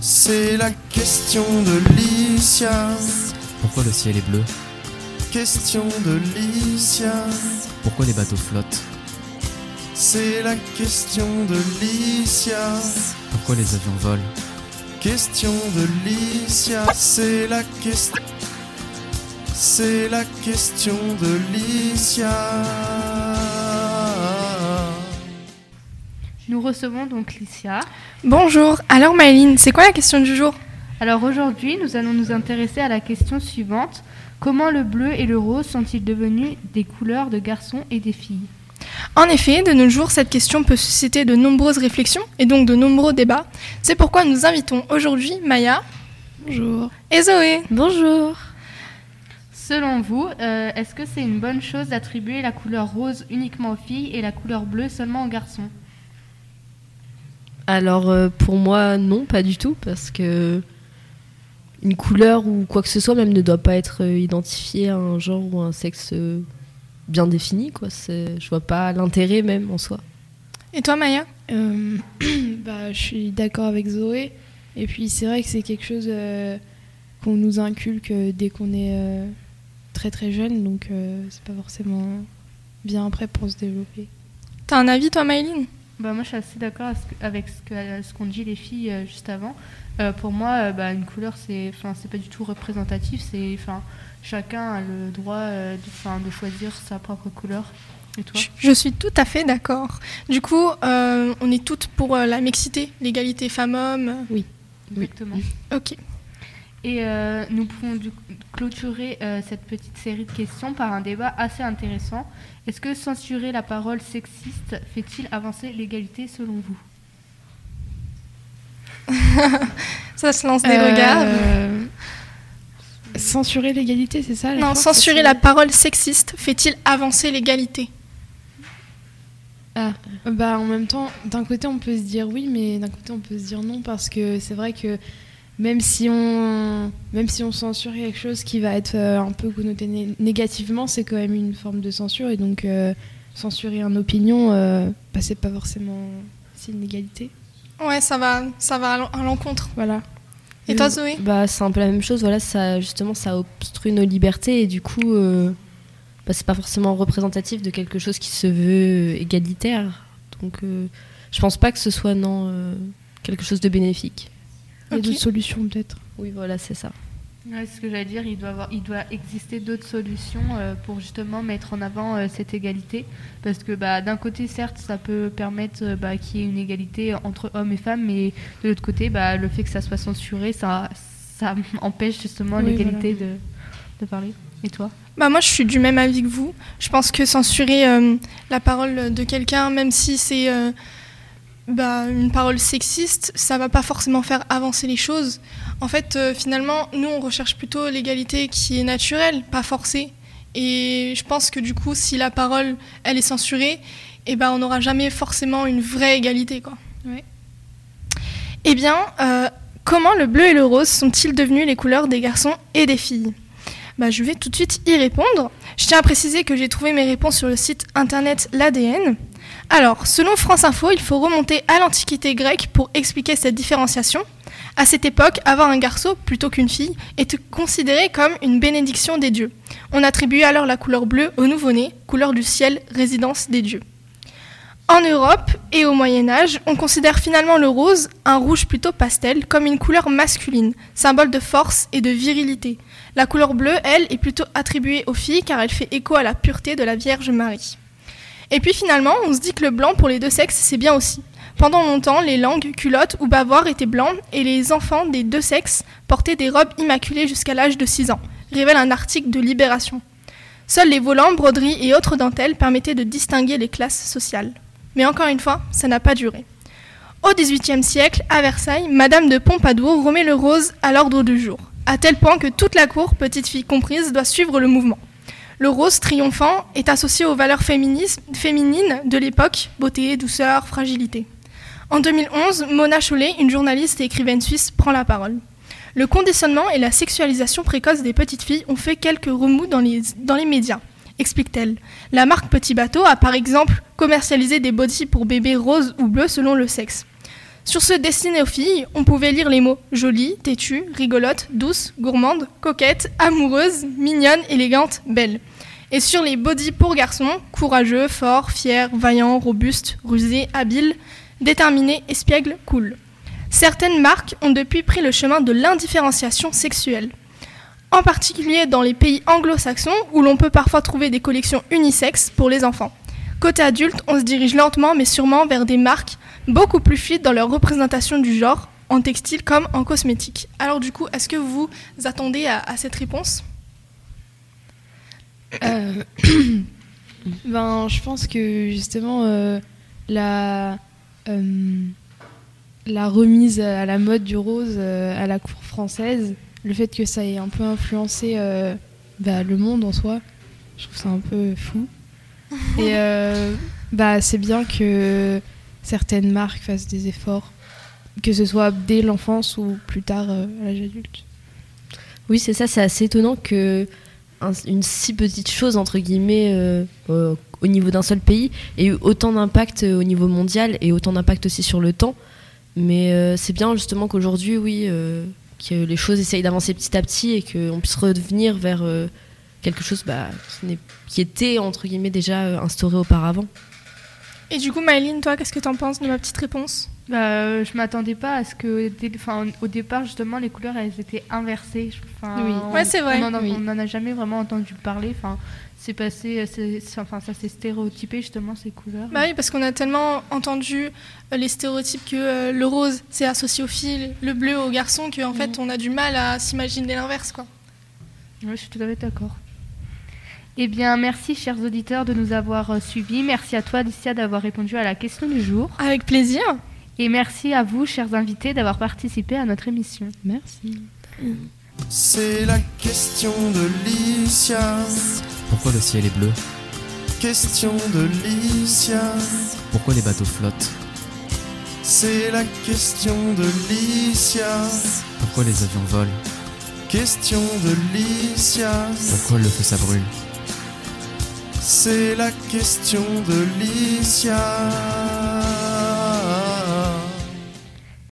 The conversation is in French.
C'est la question de Licia. Pourquoi le ciel est bleu Question de Licia. Pourquoi les bateaux flottent C'est la question de Licia. Pourquoi les avions volent Question de Licia. C'est la question. C'est la question de Licia. Nous recevons donc Licia. Bonjour, alors Maëline, c'est quoi la question du jour? Alors aujourd'hui, nous allons nous intéresser à la question suivante. Comment le bleu et le rose sont-ils devenus des couleurs de garçons et des filles? En effet, de nos jours, cette question peut susciter de nombreuses réflexions et donc de nombreux débats. C'est pourquoi nous invitons aujourd'hui Maya. Bonjour. Et Zoé. Bonjour. Selon vous, euh, est-ce que c'est une bonne chose d'attribuer la couleur rose uniquement aux filles et la couleur bleue seulement aux garçons? Alors euh, pour moi non, pas du tout parce que une couleur ou quoi que ce soit même ne doit pas être euh, identifiée à un genre ou un sexe bien défini quoi, je vois pas l'intérêt même en soi. Et toi Maya? Euh, bah, je suis d'accord avec Zoé. Et puis c'est vrai que c'est quelque chose euh, qu'on nous inculque dès qu'on est euh, très très jeune. Donc c'est pas forcément bien après pour se développer. T'as un avis toi Maëline bah, moi, je suis assez d'accord avec ce qu'ont dit les filles euh, juste avant. Euh, pour moi, euh, bah, une couleur, c'est, c'est pas du tout représentatif. C'est, chacun a le droit de, de choisir sa propre couleur. Et toi? Je, suis tout à fait d'accord. Du coup, on est toutes pour la mixité, l'égalité femmes-hommes. Oui, exactement. Ok. Et nous pouvons du clôturer cette petite série de questions par un débat assez intéressant. Est-ce que censurer la parole sexiste fait-il avancer l'égalité selon vous? Ça se lance des regards. Censurer l'égalité, c'est ça Non, censurer la parole sexiste fait-il avancer l'égalité? Ah, bah en même temps, d'un côté on peut se dire oui, mais d'un côté on peut se dire non parce que c'est vrai que même si on même si on censure quelque chose qui va être euh, un peu connoté négativement, c'est quand même une forme de censure et donc euh, censurer une opinion, euh, bah, c'est pas forcément c'est une égalité. Ouais, ça va ça va à l'encontre. Voilà. Et toi Zoé? Bah c'est un peu la même chose. Voilà, ça justement ça obstrue nos libertés et du coup bah, c'est pas forcément représentatif de quelque chose qui se veut égalitaire. Donc je pense pas que ce soit non quelque chose de bénéfique. Il y a d'autres solutions peut-être. Oui, voilà, c'est ça. Ouais, c'est ce que j'allais dire. Il doit, avoir, il doit exister d'autres solutions euh, pour justement mettre en avant euh, cette égalité. Parce que bah, d'un côté, certes, ça peut permettre euh, bah, qu'il y ait une égalité entre hommes et femmes, mais de l'autre côté, bah, le fait que ça soit censuré, ça, ça empêche justement l'égalité de, de parler. Et toi? Bah moi, je suis du même avis que vous. Je pense que censurer la parole de quelqu'un, même si c'est bah, une parole sexiste, ça va pas forcément faire avancer les choses. En fait, euh, finalement, nous, on recherche plutôt l'égalité qui est naturelle, pas forcée. Et je pense que du coup, si la parole, elle est censurée, eh ben, on n'aura jamais forcément une vraie égalité. Quoi. Eh bien, euh, comment le bleu et le rose sont-ils devenus les couleurs des garçons et des filles? Bah, Je vais tout de suite y répondre. Je tiens à préciser que j'ai trouvé mes réponses sur le site internet L'ADN. Alors, selon France Info, il faut remonter à l'Antiquité grecque pour expliquer cette différenciation. À cette époque, avoir un garçon plutôt qu'une fille était considéré comme une bénédiction des dieux. On attribuait alors la couleur bleue au nouveau-né, couleur du ciel, résidence des dieux. En Europe et au Moyen Âge, on considère finalement le rose, un rouge plutôt pastel, comme une couleur masculine, symbole de force et de virilité. La couleur bleue, elle, est plutôt attribuée aux filles car elle fait écho à la pureté de la Vierge Marie. Et puis finalement, on se dit que le blanc pour les deux sexes, c'est bien aussi. Pendant longtemps, les langues, culottes ou bavoirs étaient blancs et les enfants des deux sexes portaient des robes immaculées jusqu'à l'âge de 6 ans, révèle un article de Libération. Seuls les volants, broderies et autres dentelles permettaient de distinguer les classes sociales. Mais encore une fois, ça n'a pas duré. Au XVIIIe siècle, à Versailles, Madame de Pompadour remet le rose à l'ordre du jour, à tel point que toute la cour, petite fille comprise, doit suivre le mouvement. Le rose triomphant est associé aux valeurs féminines de l'époque, beauté, douceur, fragilité. En 2011, Mona Chollet, une journaliste et écrivaine suisse, prend la parole. Le conditionnement et la sexualisation précoce des petites filles ont fait quelques remous dans les, médias, explique-t-elle. La marque Petit Bateau a par exemple commercialisé des bodys pour bébés roses ou bleus selon le sexe. Sur ce destiné aux filles, on pouvait lire les mots jolie, têtue, rigolote, douce, gourmande, coquette, amoureuse, mignonne, élégante, belle. Et sur les body pour garçons, courageux, fort, fier, vaillant, robuste, rusé, habile, déterminé, espiègle, cool. Certaines marques ont depuis pris le chemin de l'indifférenciation sexuelle. En particulier dans les pays anglo-saxons où l'on peut parfois trouver des collections unisexes pour les enfants. Côté adulte, on se dirige lentement mais sûrement vers des marques beaucoup plus fluides dans leur représentation du genre, en textile comme en cosmétique. Alors du coup, est-ce que vous attendez à, cette réponse? Euh, ben, je pense que justement euh, la euh, la remise à la mode du rose à la cour française, le fait que ça ait un peu influencé bah, le monde en soi, je trouve ça un peu fou. Et euh, bah c'est bien que certaines marques fassent des efforts, que ce soit dès l'enfance ou plus tard euh, à l'âge adulte. Oui, c'est ça, c'est assez étonnant que un- une si petite chose, entre guillemets, euh, au niveau d'un seul pays, ait eu autant d'impact au niveau mondial et autant d'impact aussi sur le temps. Mais c'est bien justement qu'aujourd'hui, oui, que les choses essayent d'avancer petit à petit et qu'on puisse revenir vers quelque chose bah, qui, était, entre guillemets, déjà euh, instauré auparavant. Et du coup, Maëline, toi, qu'est-ce que t'en penses de ma petite réponse? Bah, euh, je m'attendais pas à ce que, au départ justement, les couleurs elles étaient inversées. Oui. on- Ouais, c'est vrai. On en, a- Oui. jamais vraiment entendu parler. Enfin, c'est passé, c'est- enfin, ça s'est stéréotypé justement ces couleurs. Bah oui, parce qu'on a tellement entendu euh, les stéréotypes que euh, le rose c'est associé aux filles, le bleu aux garçons, qu'en fait on a du mal à s'imaginer l'inverse quoi. Oui, je suis tout à fait d'accord. Eh bien, merci chers auditeurs de nous avoir euh, suivis. Merci à toi, Alicia, d'avoir répondu à la question du jour. Avec plaisir. Et merci à vous, chers invités, d'avoir participé à notre émission. Merci. C'est la question de Licia. Pourquoi le ciel est bleu? Question de Licia. Pourquoi les bateaux flottent? C'est la question de Licia. Pourquoi les avions volent? Question de Licia. Pourquoi le feu ça brûle? C'est la question de Licia.